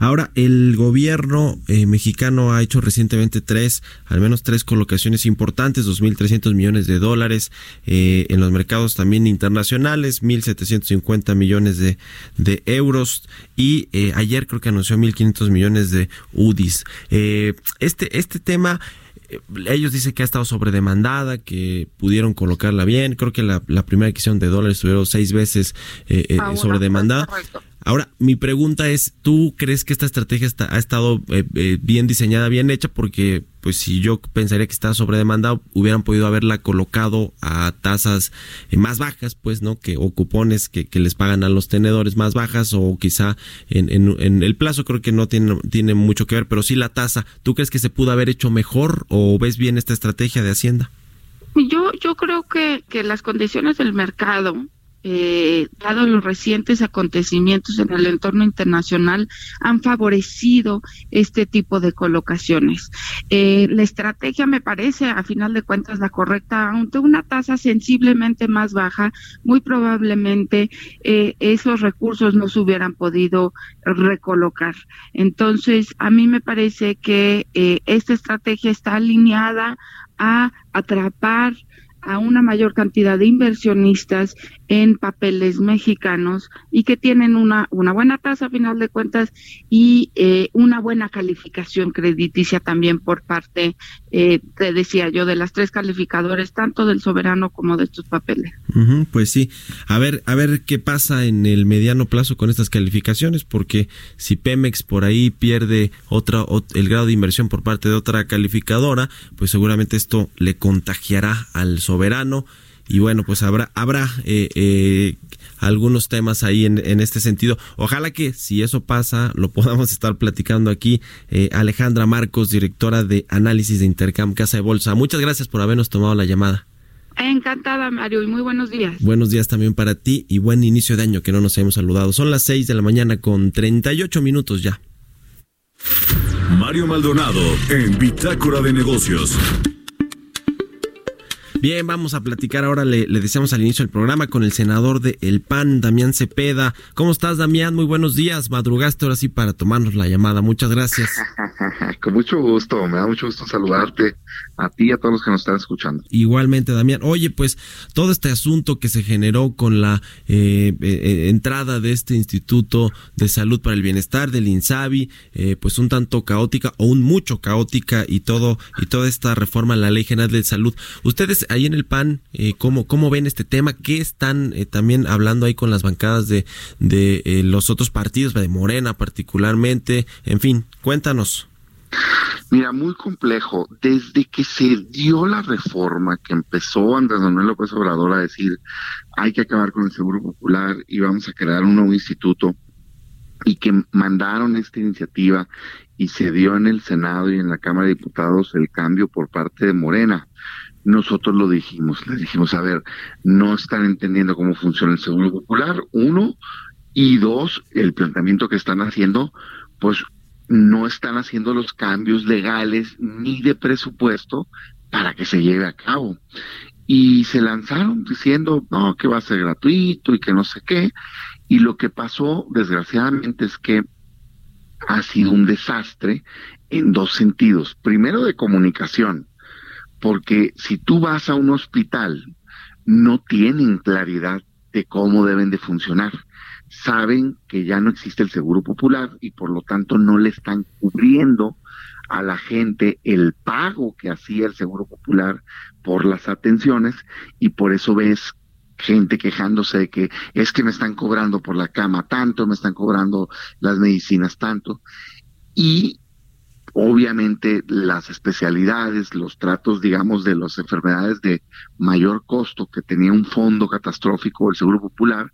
Ahora, el gobierno eh, mexicano ha hecho recientemente tres, al menos tres colocaciones importantes, 2.300 millones de dólares eh, en los mercados también internacionales, 1.750 millones de, de euros y eh, ayer creo que anunció 1.500 millones de UDIs. este, este tema ellos dicen que ha estado sobredemandada, que pudieron colocarla bien. Creo que la, primera adquisición de dólares estuvieron seis veces eh, ah, sobredemandada. Ahora, mi pregunta es, ¿tú crees que esta estrategia ha estado eh, eh, bien diseñada, bien hecha? Porque, pues, si yo pensaría que está sobredemandado, hubieran podido haberla colocado a tasas eh, más bajas, pues, ¿no? Que, o cupones que, les pagan a los tenedores más bajas, o quizá en, en, el plazo creo que no tiene, tiene mucho que ver, pero sí la tasa. ¿Tú crees que se pudo haber hecho mejor o ves bien esta estrategia de Hacienda? Yo, yo creo que, que las condiciones del mercado eh, dado los recientes acontecimientos en el entorno internacional, han favorecido este tipo de colocaciones. Eh, la estrategia me parece, a final de cuentas, la correcta, aunque una tasa sensiblemente más baja, muy probablemente eh, esos recursos no se hubieran podido recolocar. Entonces, a mí me parece que eh, esta estrategia está alineada a atrapar a una mayor cantidad de inversionistas en papeles mexicanos y que tienen una, una buena tasa a final de cuentas y eh, una buena calificación crediticia también por parte, eh, te decía yo, de las tres calificadores, tanto del soberano como de estos papeles. pues sí, a ver, a ver qué pasa en el mediano plazo con estas calificaciones, porque si Pemex por ahí pierde otra, el grado de inversión por parte de otra calificadora, pues seguramente esto le contagiará al soberano y bueno, pues habrá, habrá eh, eh, algunos temas ahí en, en, este sentido. Ojalá que si eso pasa, lo podamos estar platicando aquí. Eh, Alejandra Marcos, directora de análisis de Intercam Casa de Bolsa. Muchas gracias por habernos tomado la llamada. Encantada, Mario, y muy buenos días. Buenos días también para ti y buen inicio de año que no nos hemos saludado. Son las 6 de la mañana con 38 minutos ya. Mario Maldonado en Bitácora de Negocios. Bien, vamos a platicar ahora, le, decíamos al inicio del programa, con el senador de El PAN, Damián Cepeda. ¿Cómo estás, Damián? Muy buenos días. Madrugaste ahora sí para tomarnos la llamada. Muchas gracias. Con mucho gusto, me da mucho gusto saludarte a ti y a todos los que nos están escuchando. Igualmente, Damián. Oye, pues todo este asunto que se generó con la eh, eh, entrada de este Instituto de Salud para el Bienestar del INSABI, eh, pues un tanto caótica o un mucho caótica y todo y toda esta reforma a la Ley General de Salud. Ustedes ahí en el PAN, ¿cómo, ¿cómo ven este tema? ¿Qué están también hablando ahí con las bancadas de, de los otros partidos, de Morena particularmente? En fin, cuéntanos. Mira, muy complejo. Desde que se dio la reforma, que empezó Andrés Manuel López Obrador a decir hay que acabar con el Seguro Popular y vamos a crear un nuevo instituto, y que mandaron esta iniciativa y se dio en el Senado y en la Cámara de Diputados el cambio por parte de Morena. Nosotros lo dijimos, les dijimos, a ver, no están entendiendo cómo funciona el Seguro Popular, uno, y dos, el planteamiento que están haciendo, pues no están haciendo los cambios legales ni de presupuesto para que se lleve a cabo. Y se lanzaron diciendo, no, que va a ser gratuito y que no sé qué. Y lo que pasó, desgraciadamente, es que ha sido un desastre en dos sentidos. Primero, de comunicación, porque si tú vas a un hospital, no tienen claridad de cómo deben de funcionar saben que ya no existe el seguro popular y por lo tanto no le están cubriendo a la gente el pago que hacía el seguro popular por las atenciones y por eso ves gente quejándose de que es que me están cobrando por la cama tanto, me están cobrando las medicinas tanto. Y obviamente las especialidades, los tratos, digamos, de las enfermedades de mayor costo que tenía un fondo catastrófico el Seguro Popular,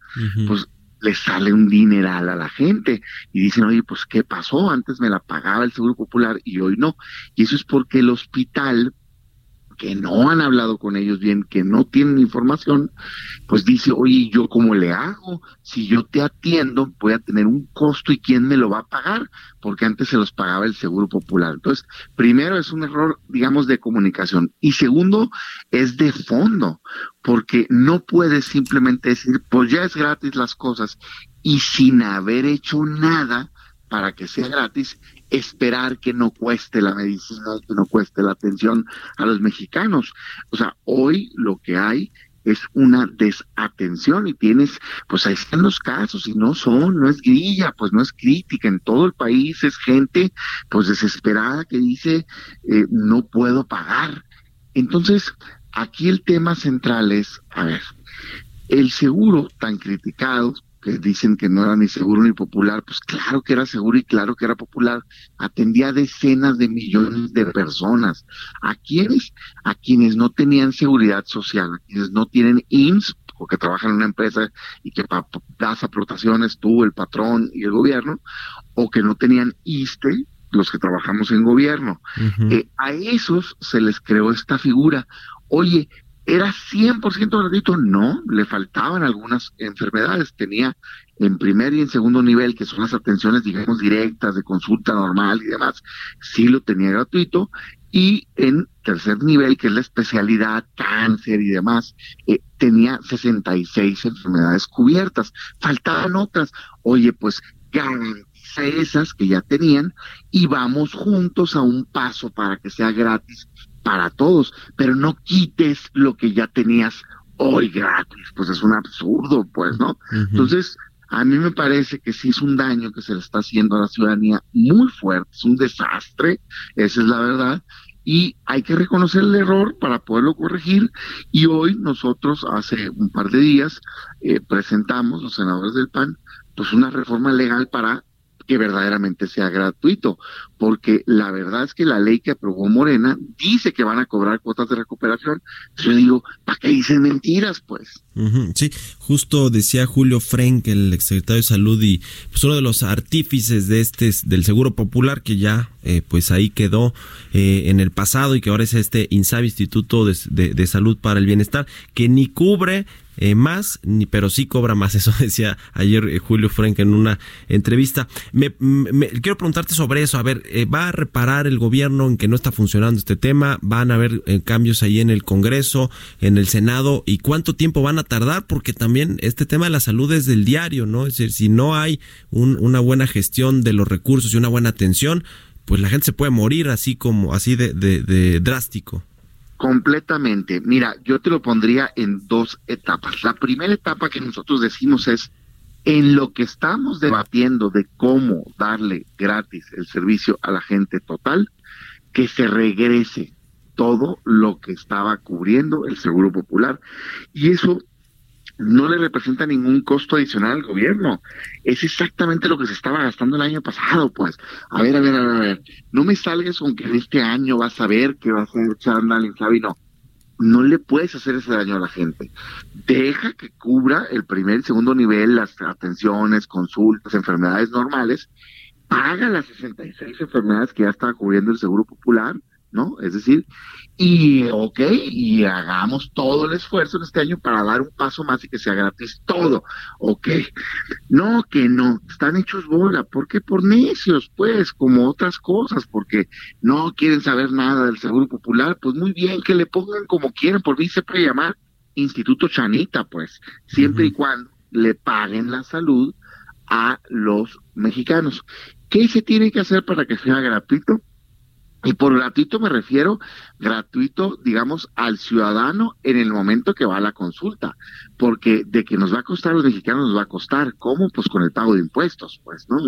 pues le sale un dineral a la gente y dicen, oye, pues ¿qué pasó? Antes me la pagaba el Seguro Popular y hoy no. Y eso es porque el hospital que no han hablado con ellos bien, que no tienen información, pues dice, oye, ¿yo cómo le hago? Si yo te atiendo, voy a tener un costo y quién me lo va a pagar, porque antes se los pagaba el Seguro Popular. Entonces, primero es un error, digamos, de comunicación. Y segundo, es de fondo, porque no puedes simplemente decir, pues ya es gratis las cosas, y sin haber hecho nada para que sea gratis, esperar que no cueste la medicina, que no cueste la atención a los mexicanos. O sea, hoy lo que hay es una desatención y tienes, pues ahí están los casos y no son, no es grilla, pues no es crítica, en todo el país es gente pues desesperada que dice eh, no puedo pagar. Entonces, aquí el tema central es, a ver, el seguro tan criticado, que dicen que no era ni seguro ni popular, pues claro que era seguro y claro que era popular, atendía a decenas de millones de personas. ¿A quiénes? A quienes no tenían seguridad social, a quienes no tienen IMSS, o que trabajan en una empresa y que das aportaciones tú, el patrón y el gobierno, o que no tenían ISTE, los que trabajamos en gobierno. Eh, a esos se les creó esta figura. Oye, ¿Era 100% gratuito? No, le faltaban algunas enfermedades. Tenía en primer y en segundo nivel, que son las atenciones, digamos, directas de consulta normal y demás, sí lo tenía gratuito. Y en tercer nivel, que es la especialidad cáncer y demás, eh, tenía 66 enfermedades cubiertas. Faltaban otras. Oye, pues garantiza esas que ya tenían y vamos juntos a un paso para que sea gratis para todos, pero no quites lo que ya tenías hoy gratis, pues es un absurdo, pues, ¿no? Entonces, a mí me parece que sí es un daño que se le está haciendo a la ciudadanía muy fuerte, es un desastre, esa es la verdad, y hay que reconocer el error para poderlo corregir. Y hoy nosotros, hace un par de días, eh, presentamos, los senadores del PAN, pues una reforma legal para que verdaderamente sea gratuito, porque la verdad es que la ley que aprobó Morena dice que van a cobrar cuotas de recuperación. Yo digo, ¿para qué dicen mentiras, pues? sí, justo decía Julio Frenk, el exsecretario de Salud y pues uno de los artífices de este del Seguro Popular que ya eh, pues ahí quedó eh, en el pasado y que ahora es este INSABI Instituto de Salud para el Bienestar que ni cubre eh, más, ni, pero sí cobra más. Eso decía ayer eh, Julio Frank en una entrevista. Me, quiero preguntarte sobre eso. A ver, eh, ¿va a reparar el gobierno en que no está funcionando este tema? ¿Van a haber cambios ahí en el Congreso, en el Senado? ¿Y cuánto tiempo van a tardar? Porque también este tema de la salud es del diario, ¿no? Es decir, si no hay una buena gestión de los recursos y una buena atención, pues la gente se puede morir así como, así de, de drástico. Completamente. Mira, yo te lo pondría en dos etapas. La primera etapa que nosotros decimos es, en lo que estamos debatiendo de cómo darle gratis el servicio a la gente total, que se regrese todo lo que estaba cubriendo el Seguro Popular. Y eso no le representa ningún costo adicional al gobierno. Es exactamente lo que se estaba gastando el año pasado, pues. A ver, a ver, a ver, a ver. No me salgas con que en este año vas a ver que vas a ser Chandal y no. No le puedes hacer ese daño a la gente. Deja que cubra el primer y segundo nivel, las atenciones, consultas, enfermedades normales. Paga las 66 enfermedades que ya estaba cubriendo el Seguro Popular ¿no? Es decir, y ok, y hagamos todo el esfuerzo en este año para dar un paso más y que sea gratis todo, ok. No, que no, están hechos bola, ¿por qué? Por necios, pues, como otras cosas, porque no quieren saber nada del Seguro Popular, pues muy bien, que le pongan como quieran, por mí se puede llamar Instituto Chanita, pues, siempre y cuando le paguen la salud a los mexicanos. ¿Qué se tiene que hacer para que sea gratuito? Y por gratuito me refiero gratuito, digamos, al ciudadano en el momento que va a la consulta, porque de que nos va a costar a los mexicanos nos va a costar, ¿cómo? Pues con el pago de impuestos, pues, ¿no?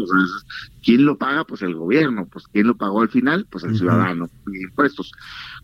¿Quién lo paga? Pues el gobierno, pues ¿quién lo pagó al final? Pues el ciudadano, de impuestos.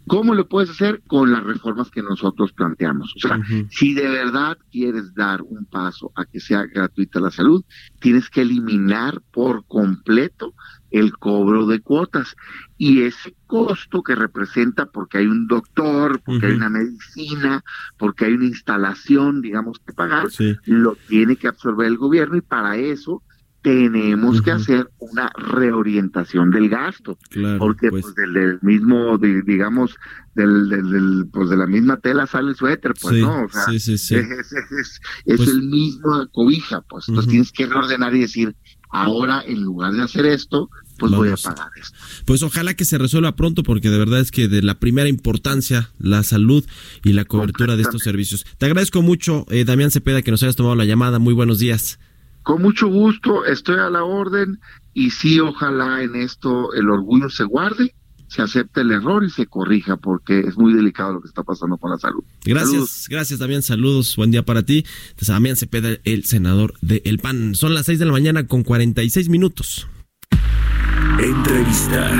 ¿Cómo lo puedes hacer? Con las reformas que nosotros planteamos. O sea, si de verdad quieres dar un paso a que sea gratuita la salud, tienes que eliminar por completo el cobro de cuotas. Y ese costo que representa porque hay un doctor, porque hay una medicina, porque hay una instalación, digamos, que pagar, lo tiene que absorber el gobierno y para eso tenemos que hacer una reorientación del gasto, porque pues, pues del, mismo, digamos, del, del, pues de la misma tela sale el suéter, pues no, o sea, es, es, pues el mismo cobija, pues. Entonces tienes que reordenar y decir, ahora en lugar de hacer esto, pues voy a pagar esto. Pues ojalá que se resuelva pronto porque de verdad es que de la primera importancia la salud y la cobertura de estos servicios. Te agradezco mucho, eh, Damián Cepeda, que nos hayas tomado la llamada. Muy buenos días. Con mucho gusto, estoy a la orden y sí, ojalá en esto el orgullo se guarde se acepte el error y se corrija porque es muy delicado lo que está pasando con la salud. Gracias, gracias Damián, saludos, buen día para ti. Damián Cepeda, el senador de El PAN. Son las 6 de la mañana con 46 minutos. Entrevista.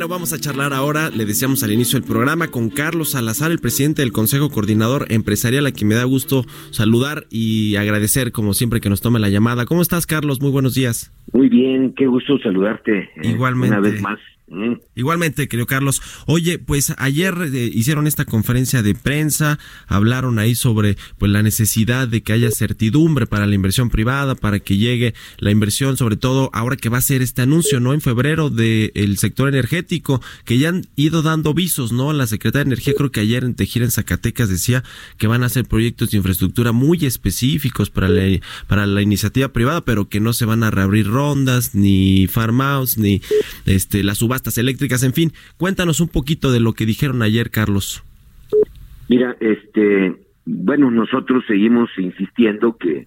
Bueno, vamos a charlar ahora, le decíamos al inicio del programa, con Carlos Salazar, el presidente del Consejo Coordinador Empresarial, a quien me da gusto saludar y agradecer, como siempre, que nos tome la llamada. ¿Cómo estás, Carlos? Muy buenos días. Muy bien, qué gusto saludarte. Eh, Igualmente. Una vez más. Igualmente, querido Carlos. Oye, pues ayer eh, hicieron esta conferencia de prensa, hablaron ahí sobre pues la necesidad de que haya certidumbre para la inversión privada, para que llegue la inversión, sobre todo ahora que va a ser este anuncio, ¿no? En febrero del sector energético, que ya han ido dando visos, ¿no? La Secretaría de Energía, creo que ayer en Tejira, en Zacatecas, decía que van a hacer proyectos de infraestructura muy específicos para la, para la iniciativa privada, pero que no se van a reabrir rondas, ni farmhouse, ni este, las subastas eléctricas, en fin. Cuéntanos un poquito de lo que dijeron ayer, Carlos. Mira, este, bueno, nosotros seguimos insistiendo que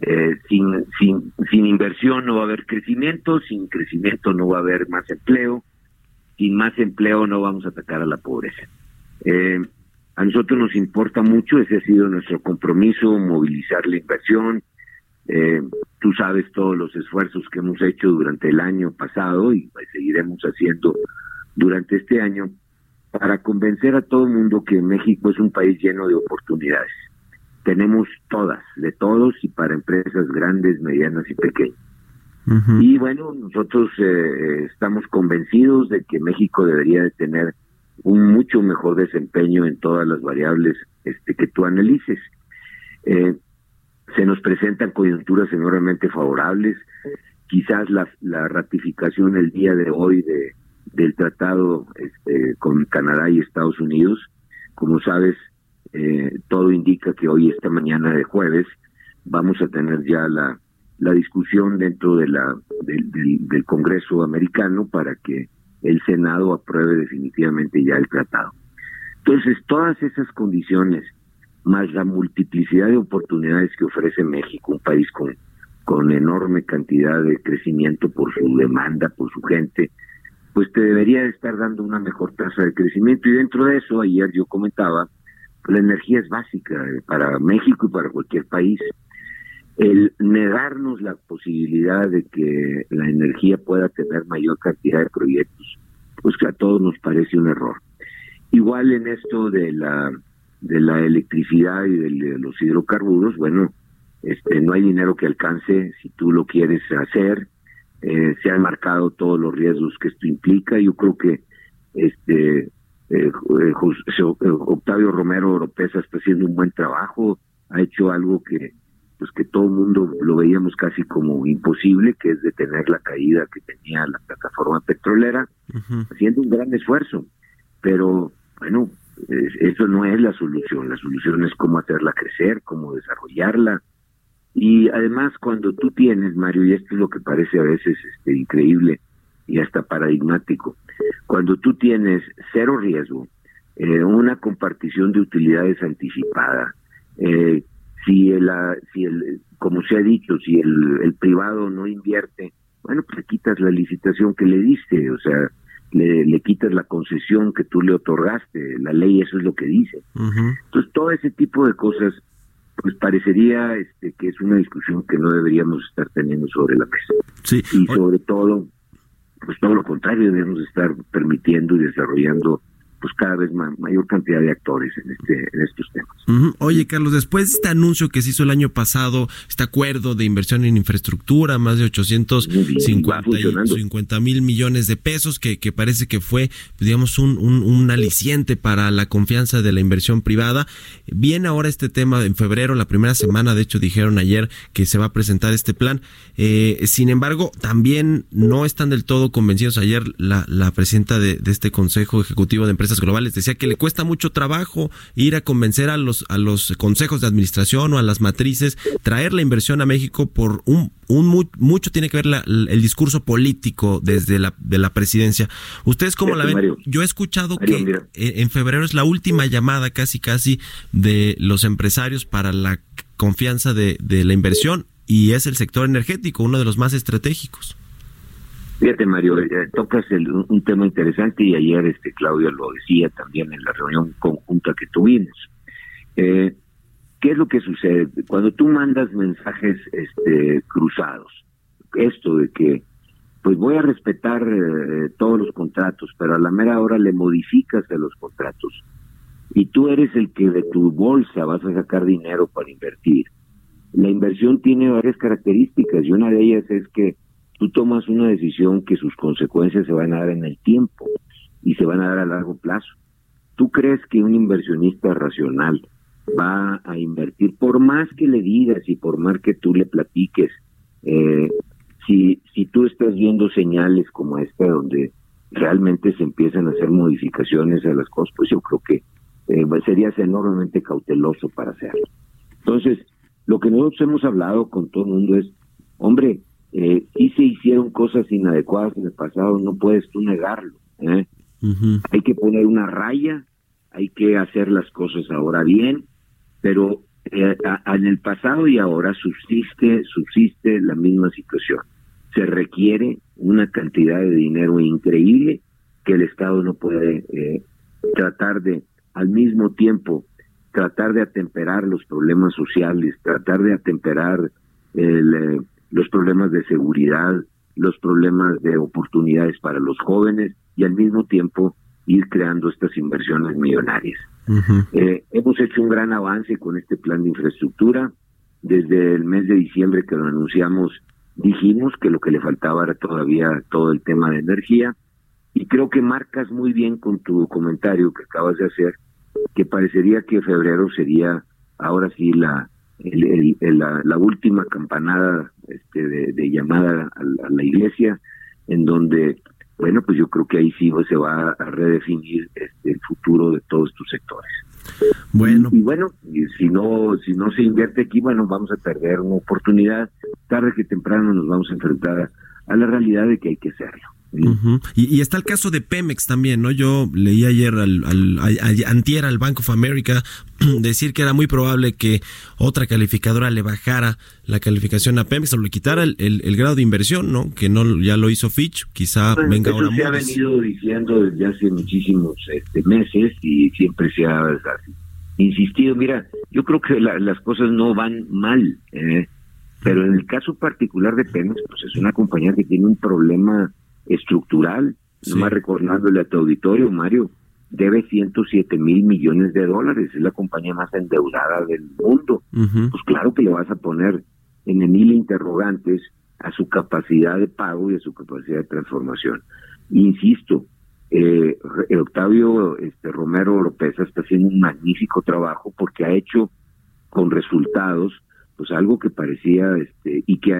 eh, sin, sin, sin inversión no va a haber crecimiento, sin crecimiento no va a haber más empleo, sin más empleo no vamos a atacar a la pobreza. Eh, a nosotros nos importa mucho, ese ha sido nuestro compromiso, movilizar la inversión, eh, tú sabes todos los esfuerzos que hemos hecho durante el año pasado y pues, seguiremos haciendo durante este año para convencer a todo el mundo que México es un país lleno de oportunidades. Tenemos todas, de todos y para empresas grandes, medianas y pequeñas. Y bueno, nosotros eh, estamos convencidos de que México debería de tener un mucho mejor desempeño en todas las variables este, que tú analices. Eh, se nos presentan coyunturas enormemente favorables. Quizás la, la ratificación el día de hoy de, del tratado este, con Canadá y Estados Unidos, como sabes, eh, todo indica que hoy, esta mañana de jueves, vamos a tener ya la, discusión dentro de la, del, del Congreso americano para que el Senado apruebe definitivamente ya el tratado. Entonces, todas esas condiciones más la multiplicidad de oportunidades que ofrece México, un país con con enorme cantidad de crecimiento por su demanda, por su gente, pues te debería estar dando una mejor tasa de crecimiento. Y dentro de eso, ayer yo comentaba, la energía es básica para México y para cualquier país. El negarnos la posibilidad de que la energía pueda tener mayor cantidad de proyectos, pues que a todos nos parece un error. Igual en esto de la de la electricidad y de los hidrocarburos, bueno, este no hay dinero que alcance si tú lo quieres hacer. Eh, se han marcado todos los riesgos que esto implica. Yo creo que este eh, eh, Octavio Romero Oropesa está haciendo un buen trabajo, ha hecho algo que pues que todo el mundo lo veíamos casi como imposible, que es detener la caída que tenía la plataforma petrolera, haciendo un gran esfuerzo. Pero bueno, eso no es la solución, la solución es cómo hacerla crecer, cómo desarrollarla. Y además cuando tú tienes, Mario, y esto es lo que parece a veces este, increíble y hasta paradigmático, cuando tú tienes cero riesgo, eh, una compartición de utilidades anticipada, eh, si el, ah, si el, como se ha dicho, si el, el privado no invierte, bueno, pues le quitas la licitación que le diste, o sea, le, le quitas la concesión que tú le otorgaste, la ley eso es lo que dice. Entonces, todo ese tipo de cosas, pues parecería este, que es una discusión que no deberíamos estar teniendo sobre la mesa. Y sobre todo, pues todo lo contrario, debemos estar permitiendo y desarrollando pues cada vez mayor cantidad de actores en este en estos temas. Oye, Carlos, después de este anuncio que se hizo el año pasado, este acuerdo de inversión en infraestructura, más de 850 mil millones de pesos, que, que parece que fue, digamos, un, un, aliciente para la confianza de la inversión privada. Viene ahora este tema en febrero, la primera semana, de hecho dijeron ayer que se va a presentar este plan. Eh, sin embargo, también no están del todo convencidos. Ayer la, la presidenta de, de este Consejo Ejecutivo de Empresas globales. Decía que le cuesta mucho trabajo ir a convencer a los, a los consejos de administración o a las matrices, traer la inversión a México por un, un mucho tiene que ver el discurso político desde la, de la presidencia. ¿Ustedes cómo la ven? Yo he escuchado que en febrero es la última llamada casi casi de los empresarios para la confianza de, de la inversión y es el sector energético, uno de los más estratégicos. Fíjate, Mario, eh, tocas un tema interesante y ayer este Claudio lo decía también en la reunión conjunta que tuvimos. Eh, ¿Qué es lo que sucede? Cuando tú mandas mensajes este, cruzados, esto de que pues voy a respetar eh, todos los contratos, pero a la mera hora le modificas a los contratos y tú eres el que de tu bolsa vas a sacar dinero para invertir. La inversión tiene varias características y una de ellas es que tú tomas una decisión que sus consecuencias se van a dar en el tiempo y se van a dar a largo plazo. ¿Tú crees que un inversionista racional va a invertir, por más que le digas y por más que tú le platiques, eh, si, si tú estás viendo señales como esta donde realmente se empiezan a hacer modificaciones a las cosas, pues yo creo que eh, serías enormemente cauteloso para hacerlo. Entonces, lo que nosotros hemos hablado con todo el mundo es, hombre, eh, sí se hicieron cosas inadecuadas en el pasado, no puedes tú negarlo. ¿eh? Hay que poner una raya, hay que hacer las cosas ahora bien, pero eh, en el pasado y ahora subsiste, subsiste la misma situación. Se requiere una cantidad de dinero increíble que el Estado no puede eh, tratar de, al mismo tiempo, tratar de atemperar los problemas sociales, tratar de atemperar el, eh, los problemas de seguridad, los problemas de oportunidades para los jóvenes y al mismo tiempo ir creando estas inversiones millonarias. Eh, hemos hecho un gran avance con este plan de infraestructura. Desde el mes de diciembre que lo anunciamos, dijimos que lo que le faltaba era todavía todo el tema de energía. Y creo que marcas muy bien con tu comentario que acabas de hacer, que parecería que febrero sería ahora sí la, la, última campanada este, de, llamada a, la iglesia, en donde, bueno, pues yo creo que ahí sí se va a redefinir este, el futuro de todos estos sectores. Bueno. Y, bueno, si no si no se invierte aquí, bueno, vamos a perder una oportunidad. Tarde que temprano nos vamos a enfrentar a, la realidad de que hay que hacerlo. y, está el caso de Pemex también, ¿no? Yo leí ayer al, al, antier al Bank of America decir que era muy probable que otra calificadora le bajara la calificación a Pemex o le quitara el, el, grado de inversión, ¿no? Que no ya lo hizo Fitch, quizá pues, venga ahora se ha venido diciendo desde hace muchísimos este, meses y siempre se ha insistido. Mira, yo creo que las cosas no van mal, ¿eh? Pero en el caso particular de Pemex, pues es una compañía que tiene un problema estructural. no Nomás recordándole a tu auditorio, Mario, debe 107 mil millones de dólares, es la compañía más endeudada del mundo. Pues claro que le vas a poner en mil interrogantes a su capacidad de pago y a su capacidad de transformación. Insisto, eh, Octavio este, Romero López está haciendo un magnífico trabajo porque ha hecho con resultados pues algo que parecía este y que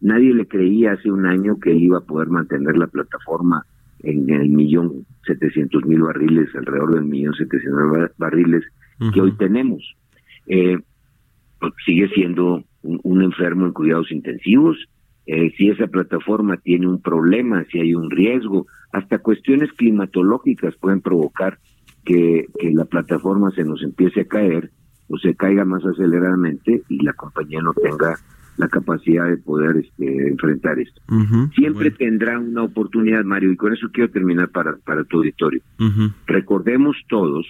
nadie le creía hace un año que él iba a poder mantener la plataforma en el millón setecientos mil barriles, alrededor del millón setecientos barriles que hoy tenemos. Eh, pues, sigue siendo un, enfermo en cuidados intensivos. Eh, si esa plataforma tiene un problema, si hay un riesgo, hasta cuestiones climatológicas pueden provocar que, que la plataforma se nos empiece a caer o se caiga más aceleradamente y la compañía no tenga la capacidad de poder este, enfrentar esto. Siempre tendrá una oportunidad, Mario, y con eso quiero terminar para, para tu auditorio. Recordemos todos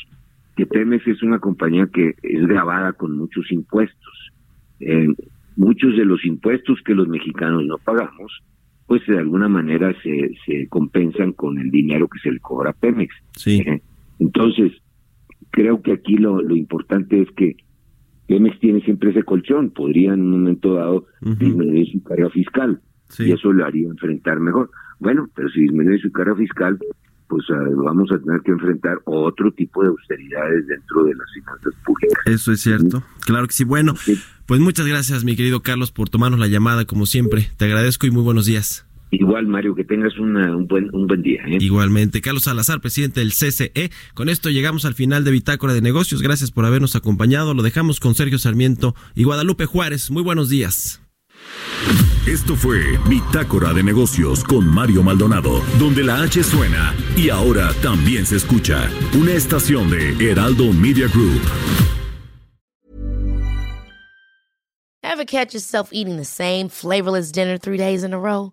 que Pemex es una compañía que es grabada con muchos impuestos. Eh, muchos de los impuestos que los mexicanos no pagamos, pues de alguna manera se, se compensan con el dinero que se le cobra a Pemex. Sí. Entonces, creo que aquí lo, lo importante es que Pemex tiene siempre ese colchón, podría en un momento dado disminuir su carga fiscal y eso lo haría enfrentar mejor. Bueno, pero si disminuye su carga fiscal, pues ah, vamos a tener que enfrentar otro tipo de austeridades dentro de las finanzas públicas. Eso es cierto, claro que sí. Bueno, pues muchas gracias, mi querido Carlos, por tomarnos la llamada, como siempre. Te agradezco y muy buenos días. Igual, Mario, que tengas un, buen, un buen día. ¿eh? Igualmente. Carlos Salazar, presidente del CCE. Con esto llegamos al final de Bitácora de Negocios. Gracias por habernos acompañado. Lo dejamos con Sergio Sarmiento y Guadalupe Juárez. Muy buenos días. Esto fue Bitácora de Negocios con Mario Maldonado, donde la H suena y ahora también se escucha. Una estación de Heraldo Media Group. Ever catch yourself eating the same flavorless dinner three days in a row?